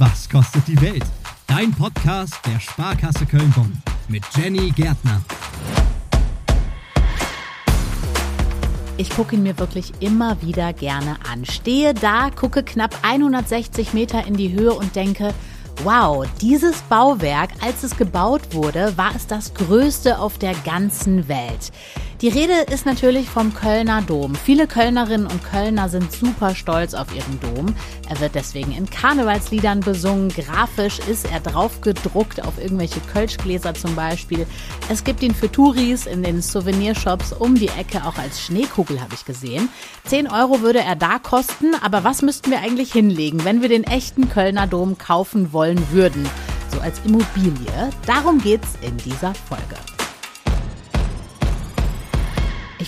Was kostet die Welt? Dein Podcast der Sparkasse Köln-Bonn mit Jenny Gärtner. Ich gucke ihn mir wirklich immer wieder gerne an. Stehe da, gucke knapp 160 Meter in die Höhe und denke, Wow, dieses Bauwerk, als es gebaut wurde, war es das größte auf der ganzen Welt. Die Rede ist natürlich vom Kölner Dom. Viele Kölnerinnen und Kölner sind super stolz auf ihren Dom. Er wird deswegen in Karnevalsliedern besungen. Grafisch ist er drauf gedruckt auf irgendwelche Kölschgläser zum Beispiel. Es gibt ihn für Touris in den Souvenirshops um die Ecke, auch als Schneekugel habe ich gesehen. 10 Euro würde er da kosten, aber was müssten wir eigentlich hinlegen, wenn wir den echten Kölner Dom kaufen wollen würden? So als Immobilie. Darum geht's in dieser Folge.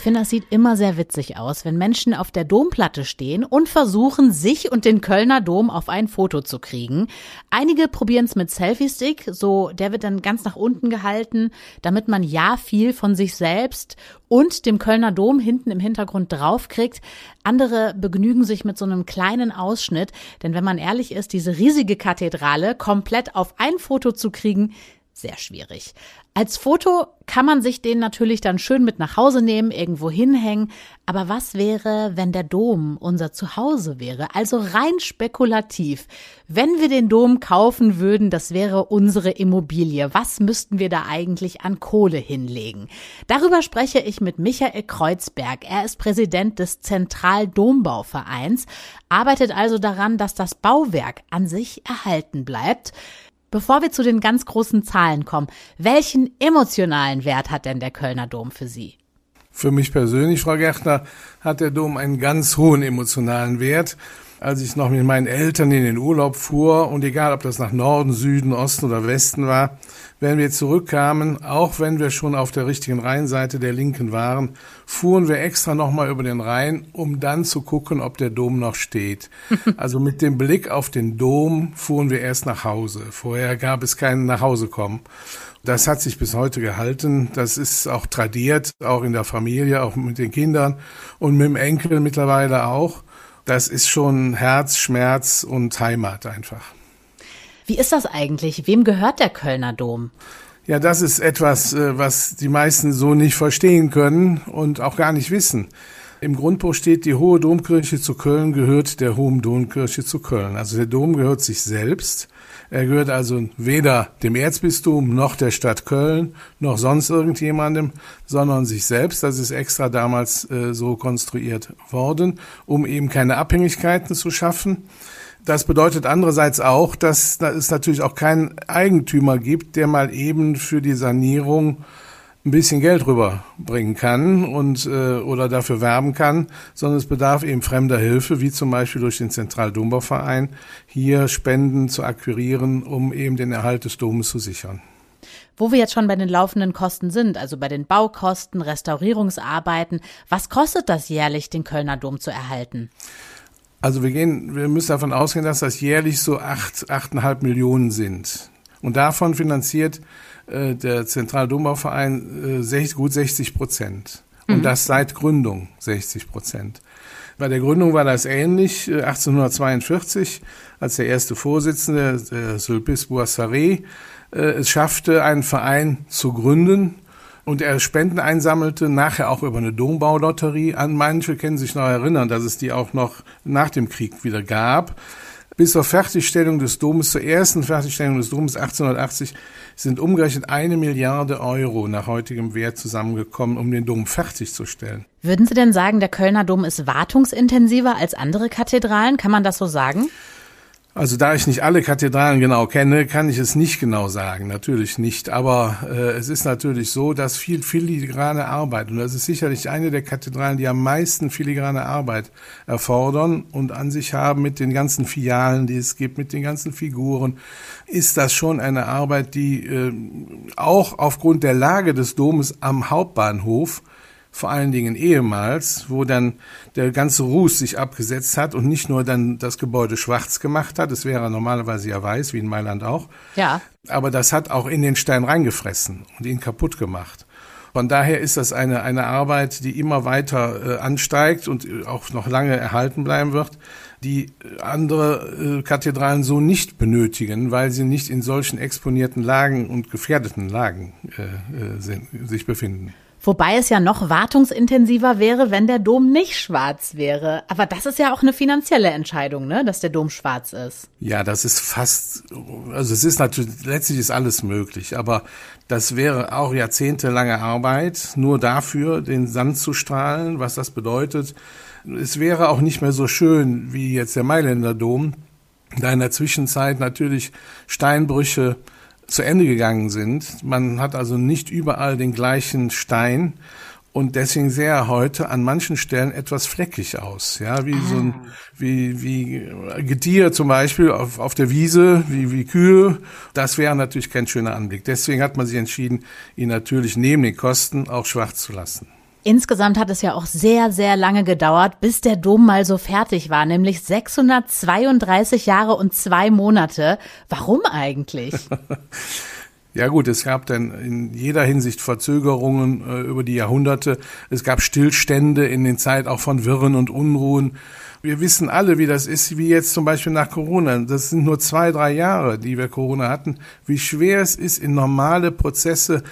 Ich finde, das sieht immer sehr witzig aus, wenn Menschen auf der Domplatte stehen und versuchen, sich und den Kölner Dom auf ein Foto zu kriegen. Einige probieren es mit Selfie-Stick, so der wird dann ganz nach unten gehalten, damit man ja viel von sich selbst und dem Kölner Dom hinten im Hintergrund draufkriegt. Andere begnügen sich mit so einem kleinen Ausschnitt, denn wenn man ehrlich ist, diese riesige Kathedrale komplett auf ein Foto zu kriegen, sehr schwierig. Als Foto kann man sich den natürlich dann schön mit nach Hause nehmen, irgendwo hinhängen. Aber was wäre, wenn der Dom unser Zuhause wäre? Also rein spekulativ. Wenn wir den Dom kaufen würden, das wäre unsere Immobilie. Was müssten wir da eigentlich an Kohle hinlegen? Darüber spreche ich mit Michael Kreuzberg. Er ist Präsident des Zentraldombauvereins, arbeitet also daran, dass das Bauwerk an sich erhalten bleibt. Bevor wir zu den ganz großen Zahlen kommen, welchen emotionalen Wert hat denn der Kölner Dom für Sie? Für mich persönlich, Frau Gärtner, hat der Dom einen ganz hohen emotionalen Wert als ich noch mit meinen Eltern in den Urlaub fuhr und egal, ob das nach Norden, Süden, Osten oder Westen war, wenn wir zurückkamen, auch wenn wir schon auf der richtigen Rheinseite der Linken waren, fuhren wir extra nochmal über den Rhein, um dann zu gucken, ob der Dom noch steht. Also mit dem Blick auf den Dom fuhren wir erst nach Hause. Vorher gab es keinen Nachhausekommen. Das hat sich bis heute gehalten. Das ist auch tradiert, auch in der Familie, auch mit den Kindern und mit dem Enkel mittlerweile auch das ist schon Herz, Schmerz und Heimat einfach. Wie ist das eigentlich? Wem gehört der Kölner Dom? Ja, das ist etwas, äh, was die meisten so nicht verstehen können und auch gar nicht wissen. Im Grundbuch steht, die Hohe Domkirche zu Köln gehört der Hohen Domkirche zu Köln. Also der Dom gehört sich selbst. Er gehört also weder dem Erzbistum noch der Stadt Köln noch sonst irgendjemandem, sondern sich selbst. Das ist extra damals äh, so konstruiert worden, um eben keine Abhängigkeiten zu schaffen. Das bedeutet andererseits auch, dass es natürlich auch keinen Eigentümer gibt, der mal eben für die Sanierung ein bisschen Geld rüberbringen kann und äh, oder dafür werben kann, sondern es bedarf eben fremder Hilfe, wie zum Beispiel durch den Zentraldombauverein, hier Spenden zu akquirieren, um eben den Erhalt des Domes zu sichern. Wo wir jetzt schon bei den laufenden Kosten sind, also bei den Baukosten, Restaurierungsarbeiten, was kostet das jährlich, den Kölner Dom zu erhalten? Also wir gehen, wir müssen davon ausgehen, dass das jährlich so acht, achteinhalb Millionen sind. Und davon finanziert äh, der Zentraldombauverein äh, gut 60 Prozent. Und mhm. das seit Gründung 60 Prozent. Bei der Gründung war das ähnlich. 1842, äh, als der erste Vorsitzende, der Sulpice Boissaré, es schaffte, einen Verein zu gründen und er Spenden einsammelte, nachher auch über eine Dombaulotterie an. Manche können sich noch erinnern, dass es die auch noch nach dem Krieg wieder gab. Bis zur Fertigstellung des Domes, zur ersten Fertigstellung des Domes 1880, sind umgerechnet eine Milliarde Euro nach heutigem Wert zusammengekommen, um den Dom fertigzustellen. Würden Sie denn sagen, der Kölner Dom ist wartungsintensiver als andere Kathedralen? Kann man das so sagen? Also da ich nicht alle Kathedralen genau kenne, kann ich es nicht genau sagen, natürlich nicht. Aber äh, es ist natürlich so, dass viel filigrane Arbeit, und das ist sicherlich eine der Kathedralen, die am meisten filigrane Arbeit erfordern und an sich haben mit den ganzen Filialen, die es gibt, mit den ganzen Figuren, ist das schon eine Arbeit, die äh, auch aufgrund der Lage des Domes am Hauptbahnhof vor allen Dingen ehemals, wo dann der ganze Ruß sich abgesetzt hat und nicht nur dann das Gebäude schwarz gemacht hat, es wäre normalerweise ja weiß, wie in Mailand auch. Ja. Aber das hat auch in den Stein reingefressen und ihn kaputt gemacht. Von daher ist das eine, eine Arbeit, die immer weiter äh, ansteigt und auch noch lange erhalten bleiben wird. die andere äh, Kathedralen so nicht benötigen, weil sie nicht in solchen exponierten Lagen und gefährdeten Lagen äh, äh sind, sich befinden. Wobei es ja noch wartungsintensiver wäre, wenn der Dom nicht schwarz wäre. Aber das ist ja auch eine finanzielle Entscheidung, ne, dass der Dom schwarz ist. Ja, das ist fast, also es ist natürlich, letztlich ist alles möglich, aber das wäre auch jahrzehntelange Arbeit, nur dafür den Sand zu strahlen, was das bedeutet. Es wäre auch nicht mehr so schön wie jetzt der Mailänder Dom, da in der Zwischenzeit natürlich Steinbrüche zu Ende gegangen sind. Man hat also nicht überall den gleichen Stein und deswegen sähe er heute an manchen Stellen etwas fleckig aus, ja, wie ah. so ein, wie, wie Getier zum Beispiel auf, auf der Wiese, wie, wie Kühe. Das wäre natürlich kein schöner Anblick. Deswegen hat man sich entschieden, ihn natürlich neben den Kosten auch schwarz zu lassen. Insgesamt hat es ja auch sehr, sehr lange gedauert, bis der Dom mal so fertig war, nämlich 632 Jahre und zwei Monate. Warum eigentlich? Ja gut, es gab dann in jeder Hinsicht Verzögerungen äh, über die Jahrhunderte. Es gab Stillstände in den Zeit auch von Wirren und Unruhen. Wir wissen alle, wie das ist, wie jetzt zum Beispiel nach Corona. Das sind nur zwei, drei Jahre, die wir Corona hatten. Wie schwer es ist, in normale Prozesse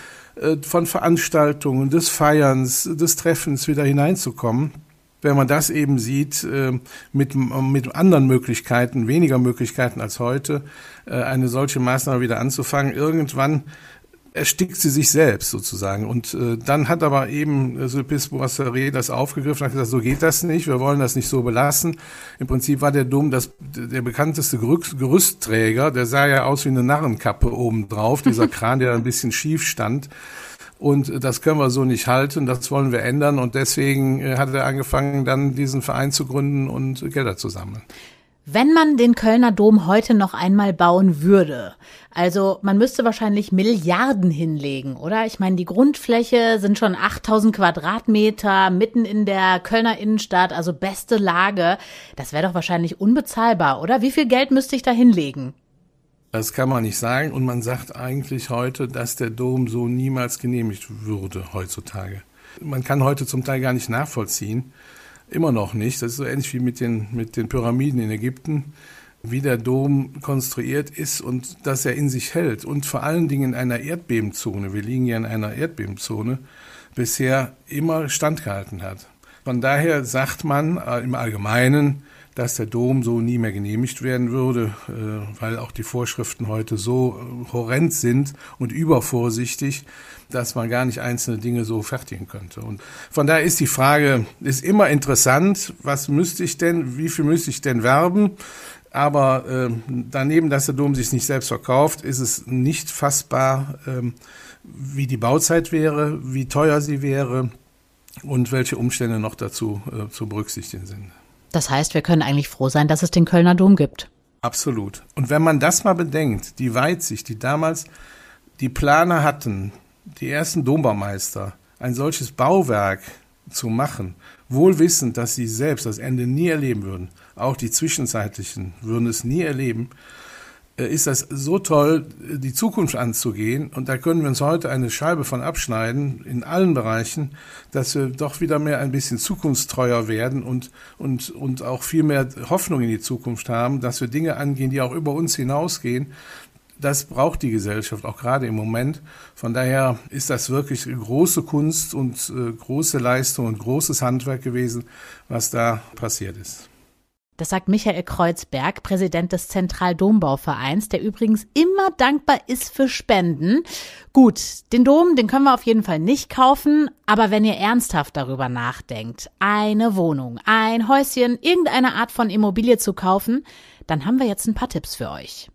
von Veranstaltungen, des Feierns, des Treffens wieder hineinzukommen. Wenn man das eben sieht, äh, mit, mit anderen Möglichkeiten, weniger Möglichkeiten als heute, äh, eine solche Maßnahme wieder anzufangen, irgendwann erstickt sie sich selbst sozusagen. Und äh, dann hat aber eben äh, Sulpice Boisseret das aufgegriffen und hat gesagt, so geht das nicht, wir wollen das nicht so belassen. Im Prinzip war der Dom das, der bekannteste Gerüstträger, der sah ja aus wie eine Narrenkappe oben drauf, dieser Kran, der ein bisschen schief stand. Und das können wir so nicht halten, das wollen wir ändern. Und deswegen äh, hat er angefangen, dann diesen Verein zu gründen und Gelder zu sammeln. Wenn man den Kölner Dom heute noch einmal bauen würde, also man müsste wahrscheinlich Milliarden hinlegen, oder? Ich meine, die Grundfläche sind schon 8000 Quadratmeter mitten in der Kölner Innenstadt, also beste Lage. Das wäre doch wahrscheinlich unbezahlbar, oder? Wie viel Geld müsste ich da hinlegen? Das kann man nicht sagen und man sagt eigentlich heute, dass der Dom so niemals genehmigt würde heutzutage. Man kann heute zum Teil gar nicht nachvollziehen, Immer noch nicht. Das ist so ähnlich wie mit den, mit den Pyramiden in Ägypten, wie der Dom konstruiert ist und dass er in sich hält. Und vor allen Dingen in einer Erdbebenzone, wir liegen ja in einer Erdbebenzone, bisher immer standgehalten hat. Von daher sagt man äh, im Allgemeinen, dass der Dom so nie mehr genehmigt werden würde, äh, weil auch die Vorschriften heute so äh, horrend sind und übervorsichtig, dass man gar nicht einzelne Dinge so fertigen könnte. Und von daher ist die Frage, ist immer interessant, was müsste ich denn, wie viel müsste ich denn werben? Aber äh, daneben, dass der Dom sich nicht selbst verkauft, ist es nicht fassbar, äh, wie die Bauzeit wäre, wie teuer sie wäre und welche Umstände noch dazu äh, zu berücksichtigen sind. Das heißt, wir können eigentlich froh sein, dass es den Kölner Dom gibt. Absolut. Und wenn man das mal bedenkt, die Weitsicht, die damals die Planer hatten, die ersten Dombaumeister, ein solches Bauwerk zu machen, wohl wissend, dass sie selbst das Ende nie erleben würden, auch die zwischenzeitlichen würden es nie erleben, ist das so toll, die Zukunft anzugehen. Und da können wir uns heute eine Scheibe von abschneiden, in allen Bereichen, dass wir doch wieder mehr ein bisschen zukunftstreuer werden und, und, und auch viel mehr Hoffnung in die Zukunft haben, dass wir Dinge angehen, die auch über uns hinausgehen. Das braucht die Gesellschaft auch gerade im Moment. Von daher ist das wirklich große Kunst und äh, große Leistung und großes Handwerk gewesen, was da passiert ist. Das sagt Michael Kreuzberg, Präsident des Zentraldombauvereins, der übrigens immer dankbar ist für Spenden. Gut, den Dom, den können wir auf jeden Fall nicht kaufen, aber wenn ihr ernsthaft darüber nachdenkt, eine Wohnung, ein Häuschen, irgendeine Art von Immobilie zu kaufen, dann haben wir jetzt ein paar Tipps für euch.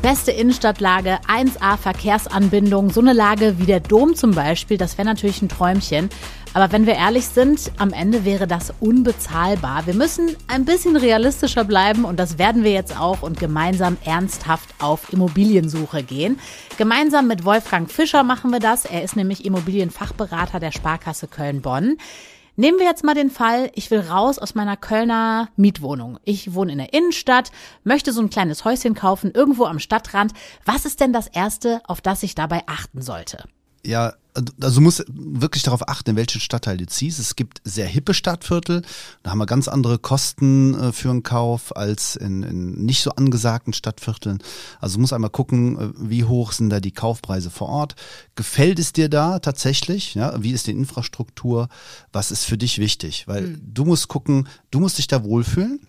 Beste Innenstadtlage, 1A Verkehrsanbindung, so eine Lage wie der Dom zum Beispiel, das wäre natürlich ein Träumchen. Aber wenn wir ehrlich sind, am Ende wäre das unbezahlbar. Wir müssen ein bisschen realistischer bleiben und das werden wir jetzt auch und gemeinsam ernsthaft auf Immobiliensuche gehen. Gemeinsam mit Wolfgang Fischer machen wir das. Er ist nämlich Immobilienfachberater der Sparkasse Köln-Bonn. Nehmen wir jetzt mal den Fall, ich will raus aus meiner Kölner Mietwohnung. Ich wohne in der Innenstadt, möchte so ein kleines Häuschen kaufen, irgendwo am Stadtrand. Was ist denn das Erste, auf das ich dabei achten sollte? Ja, also du musst wirklich darauf achten, in welchen Stadtteil du ziehst. Es gibt sehr hippe Stadtviertel, da haben wir ganz andere Kosten äh, für einen Kauf als in, in nicht so angesagten Stadtvierteln. Also du musst einmal gucken, äh, wie hoch sind da die Kaufpreise vor Ort. Gefällt es dir da tatsächlich? Ja, wie ist die Infrastruktur? Was ist für dich wichtig? Weil mhm. du musst gucken, du musst dich da wohlfühlen.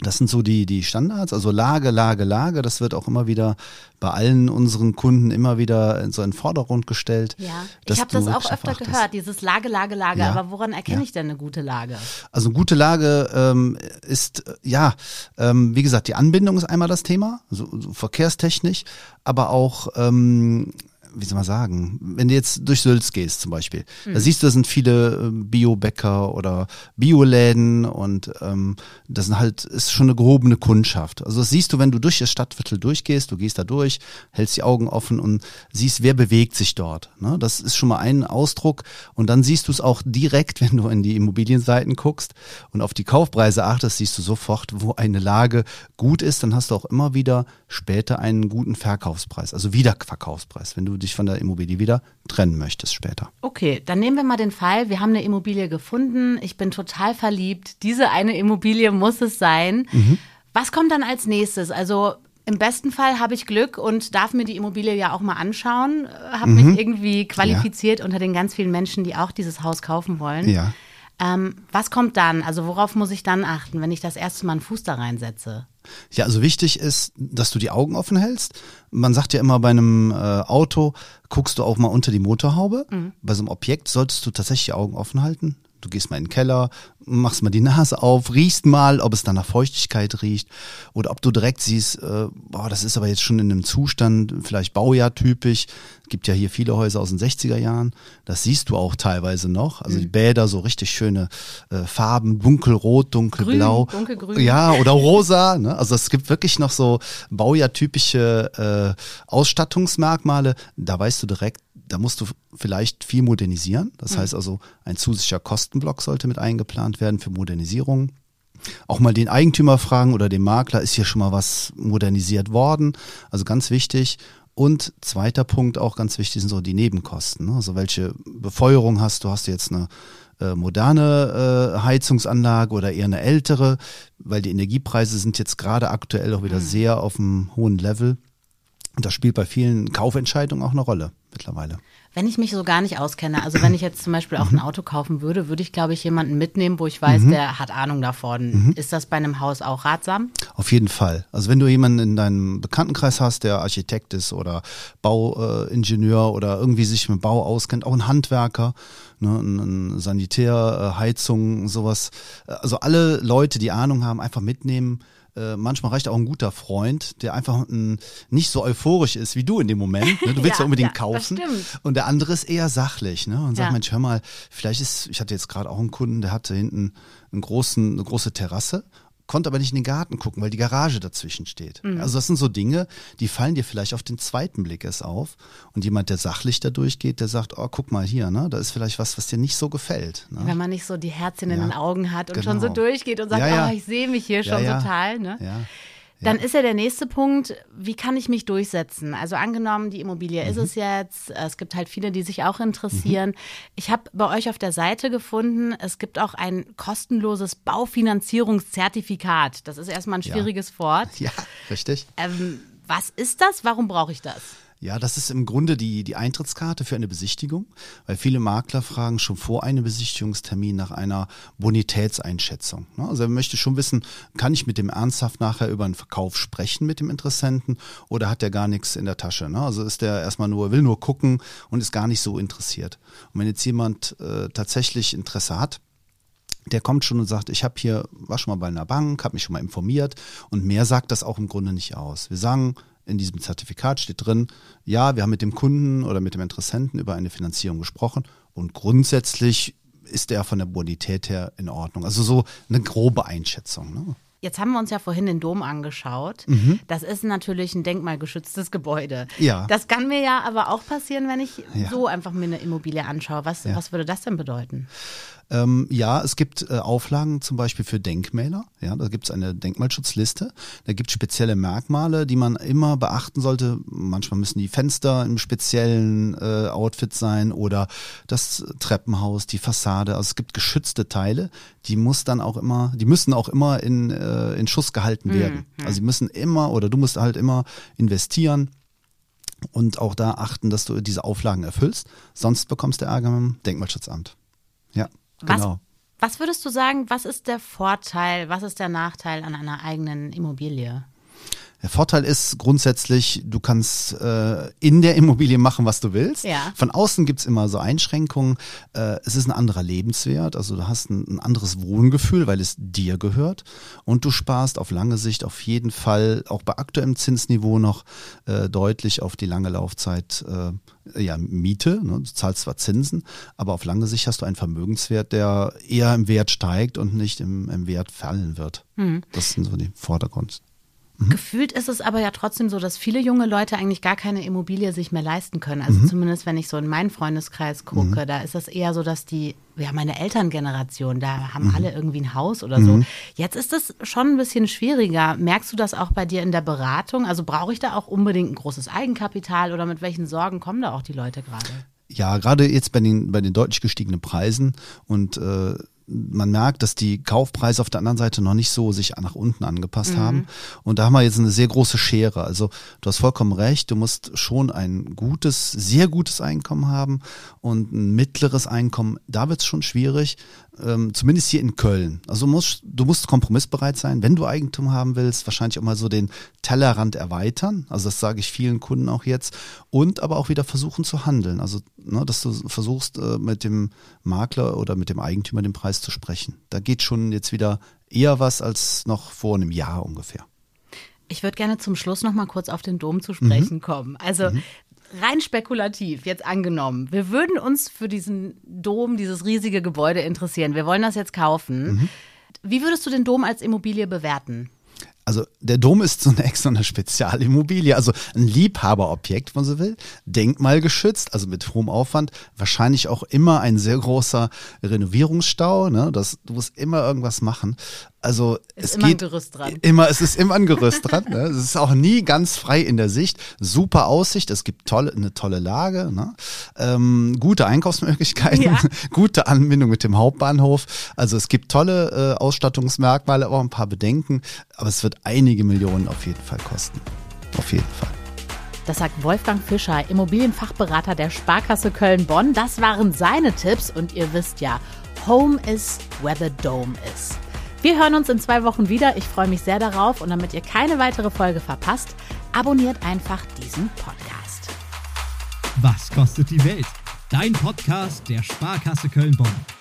Das sind so die, die Standards, also Lage, Lage, Lage. Das wird auch immer wieder bei allen unseren Kunden immer wieder so in den Vordergrund gestellt. Ja, ich habe das auch öfter gehört, dieses Lage, Lage, Lage. Ja. Aber woran erkenne ja. ich denn eine gute Lage? Also eine gute Lage ähm, ist, ja, ähm, wie gesagt, die Anbindung ist einmal das Thema, so, so verkehrstechnisch, aber auch ähm, wie soll man sagen, wenn du jetzt durch Sülz gehst zum Beispiel, mhm. da siehst du, da sind viele äh, Biobäcker oder Bioläden und ähm, das sind halt, ist schon eine gehobene Kundschaft. Also das siehst du, wenn du durch das Stadtviertel durchgehst, du gehst da durch, hältst die Augen offen und siehst, wer bewegt sich dort. Ne? Das ist schon mal ein Ausdruck und dann siehst du es auch direkt, wenn du in die Immobilienseiten guckst und auf die Kaufpreise achtest, siehst du sofort, wo eine Lage gut ist, dann hast du auch immer wieder später einen guten Verkaufspreis, also Wiederverkaufspreis, wenn du dich von der Immobilie wieder trennen möchtest später. Okay, dann nehmen wir mal den Fall, wir haben eine Immobilie gefunden, ich bin total verliebt, diese eine Immobilie muss es sein. Mhm. Was kommt dann als nächstes? Also im besten Fall habe ich Glück und darf mir die Immobilie ja auch mal anschauen, habe mhm. mich irgendwie qualifiziert ja. unter den ganz vielen Menschen, die auch dieses Haus kaufen wollen. Ja. Ähm, was kommt dann? Also worauf muss ich dann achten, wenn ich das erste Mal einen Fuß da reinsetze? Ja, also wichtig ist, dass du die Augen offen hältst. Man sagt ja immer bei einem äh, Auto, guckst du auch mal unter die Motorhaube. Mhm. Bei so einem Objekt solltest du tatsächlich die Augen offen halten. Du gehst mal in den Keller, machst mal die Nase auf, riechst mal, ob es da nach Feuchtigkeit riecht oder ob du direkt siehst, äh, boah, das ist aber jetzt schon in einem Zustand, vielleicht Baujahrtypisch. Es gibt ja hier viele Häuser aus den 60er Jahren. Das siehst du auch teilweise noch. Also mhm. die Bäder, so richtig schöne äh, Farben, dunkelrot, dunkelblau. Grün, dunkelgrün. Ja, oder rosa. Ne? Also es gibt wirklich noch so baujahrtypische äh, Ausstattungsmerkmale. Da weißt du direkt, da musst du vielleicht viel modernisieren. Das mhm. heißt also, ein zusätzlicher Kostenblock sollte mit eingeplant werden für Modernisierung. Auch mal den Eigentümer fragen oder den Makler, ist hier schon mal was modernisiert worden? Also ganz wichtig. Und zweiter Punkt, auch ganz wichtig, sind so die Nebenkosten. Ne? Also welche Befeuerung hast du? Hast du jetzt eine äh, moderne äh, Heizungsanlage oder eher eine ältere? Weil die Energiepreise sind jetzt gerade aktuell auch wieder mhm. sehr auf einem hohen Level. Und das spielt bei vielen Kaufentscheidungen auch eine Rolle mittlerweile. Wenn ich mich so gar nicht auskenne, also wenn ich jetzt zum Beispiel auch ein Auto kaufen würde, würde ich, glaube ich, jemanden mitnehmen, wo ich weiß, mhm. der hat Ahnung davon. Mhm. Ist das bei einem Haus auch ratsam? Auf jeden Fall. Also wenn du jemanden in deinem Bekanntenkreis hast, der Architekt ist oder Bauingenieur oder irgendwie sich mit Bau auskennt, auch ein Handwerker, ne, ein Sanitär, äh, Heizung, sowas. Also alle Leute, die Ahnung haben, einfach mitnehmen äh, manchmal reicht auch ein guter Freund, der einfach ein, nicht so euphorisch ist wie du in dem Moment. Ne? Du willst ja, ja unbedingt ja, kaufen. Und der andere ist eher sachlich ne? und sagt, ja. Mensch, hör mal, vielleicht ist, ich hatte jetzt gerade auch einen Kunden, der hatte hinten einen großen, eine große Terrasse konnte aber nicht in den Garten gucken, weil die Garage dazwischen steht. Mhm. Also das sind so Dinge, die fallen dir vielleicht auf den zweiten Blick erst auf. Und jemand, der sachlich da durchgeht, der sagt, oh, guck mal hier, ne, da ist vielleicht was, was dir nicht so gefällt. Ne? Wenn man nicht so die Herzchen ja. in den Augen hat und genau. schon so durchgeht und sagt, ja, ja. oh, ich sehe mich hier schon total. Ne? Ja. Dann ist ja der nächste Punkt, wie kann ich mich durchsetzen? Also angenommen, die Immobilie mhm. ist es jetzt, es gibt halt viele, die sich auch interessieren. Mhm. Ich habe bei euch auf der Seite gefunden, es gibt auch ein kostenloses Baufinanzierungszertifikat. Das ist erstmal ein schwieriges ja. Wort. Ja, richtig. Ähm, was ist das? Warum brauche ich das? Ja, das ist im Grunde die, die Eintrittskarte für eine Besichtigung, weil viele Makler fragen schon vor einem Besichtigungstermin nach einer Bonitätseinschätzung. Ne? Also er möchte schon wissen, kann ich mit dem ernsthaft nachher über einen Verkauf sprechen mit dem Interessenten oder hat der gar nichts in der Tasche? Ne? Also ist der erstmal nur, will nur gucken und ist gar nicht so interessiert. Und wenn jetzt jemand äh, tatsächlich Interesse hat, der kommt schon und sagt, ich habe hier, war schon mal bei einer Bank, habe mich schon mal informiert und mehr sagt das auch im Grunde nicht aus. Wir sagen, in diesem Zertifikat steht drin, ja, wir haben mit dem Kunden oder mit dem Interessenten über eine Finanzierung gesprochen und grundsätzlich ist er von der Bonität her in Ordnung. Also so eine grobe Einschätzung. Ne? Jetzt haben wir uns ja vorhin den Dom angeschaut. Mhm. Das ist natürlich ein denkmalgeschütztes Gebäude. Ja. Das kann mir ja aber auch passieren, wenn ich ja. so einfach mir eine Immobilie anschaue. Was, ja. was würde das denn bedeuten? Ähm, ja, es gibt äh, Auflagen zum Beispiel für Denkmäler. Ja, da gibt es eine Denkmalschutzliste. Da gibt es spezielle Merkmale, die man immer beachten sollte. Manchmal müssen die Fenster im speziellen äh, Outfit sein oder das Treppenhaus, die Fassade. Also es gibt geschützte Teile, die muss dann auch immer, die müssen auch immer in, äh, in Schuss gehalten werden. Mhm. Also sie müssen immer oder du musst halt immer investieren und auch da achten, dass du diese Auflagen erfüllst. Sonst bekommst du Ärger mit dem Denkmalschutzamt. Ja, Was, genau. was würdest du sagen, was ist der Vorteil, was ist der Nachteil an einer eigenen Immobilie? Der Vorteil ist grundsätzlich, du kannst äh, in der Immobilie machen, was du willst. Ja. Von außen gibt's immer so Einschränkungen. Äh, es ist ein anderer Lebenswert, also du hast ein, ein anderes Wohngefühl, weil es dir gehört. Und du sparst auf lange Sicht auf jeden Fall, auch bei aktuellem Zinsniveau noch, äh, deutlich auf die lange Laufzeit äh, ja, Miete. Ne? Du zahlst zwar Zinsen, aber auf lange Sicht hast du einen Vermögenswert, der eher im Wert steigt und nicht im, im Wert fallen wird. Das sind so die Vordergrund. Gefühlt ist es aber ja trotzdem so, dass viele junge Leute eigentlich gar keine Immobilie sich mehr leisten können. Also zumindest wenn ich so in meinen Freundeskreis gucke, da ist das eher so, dass die, ja, meine Elterngeneration, da haben alle irgendwie ein Haus oder so. Jetzt ist es schon ein bisschen schwieriger. Merkst du das auch bei dir in der Beratung? Also brauche ich da auch unbedingt ein großes Eigenkapital oder mit welchen Sorgen kommen da auch die Leute gerade? Ja, gerade jetzt bei den, bei den deutlich gestiegenen Preisen und äh, man merkt, dass die Kaufpreise auf der anderen Seite noch nicht so sich nach unten angepasst haben. Und da haben wir jetzt eine sehr große Schere. Also du hast vollkommen recht, du musst schon ein gutes, sehr gutes Einkommen haben und ein mittleres Einkommen. Da wird es schon schwierig, ähm, zumindest hier in Köln. Also du musst, du musst kompromissbereit sein, wenn du Eigentum haben willst, wahrscheinlich auch mal so den Tellerrand erweitern. Also das sage ich vielen Kunden auch jetzt. Und aber auch wieder versuchen zu handeln. Also, ne, dass du versuchst, äh, mit dem Makler oder mit dem Eigentümer den Preis zu sprechen. Da geht schon jetzt wieder eher was als noch vor einem Jahr ungefähr. Ich würde gerne zum Schluss noch mal kurz auf den Dom zu sprechen kommen. Also rein spekulativ, jetzt angenommen, wir würden uns für diesen Dom, dieses riesige Gebäude interessieren. Wir wollen das jetzt kaufen. Wie würdest du den Dom als Immobilie bewerten? Also der Dom ist zunächst so eine Spezialimmobilie, also ein Liebhaberobjekt, wenn man so will, denkmalgeschützt, also mit hohem Aufwand, wahrscheinlich auch immer ein sehr großer Renovierungsstau, ne? Das, du musst immer irgendwas machen. Also Ist es immer ein geht Gerüst dran. Immer, es ist immer ein Gerüst dran. Ne? Es ist auch nie ganz frei in der Sicht. Super Aussicht, es gibt tolle, eine tolle Lage, ne? ähm, gute Einkaufsmöglichkeiten, Ja. gute Anbindung mit dem Hauptbahnhof. Also es gibt tolle äh, Ausstattungsmerkmale, aber auch ein paar Bedenken. Aber es wird einige Millionen auf jeden Fall kosten. Auf jeden Fall. Das sagt Wolfgang Fischer, Immobilienfachberater der Sparkasse Köln-Bonn. Das waren seine Tipps und ihr wisst ja, Home is where the Dome is. Wir hören uns in zwei Wochen wieder. Ich freue mich sehr darauf und damit ihr keine weitere Folge verpasst, abonniert einfach diesen Podcast. Was kostet die Welt? Dein Podcast der Sparkasse Köln-Bonn.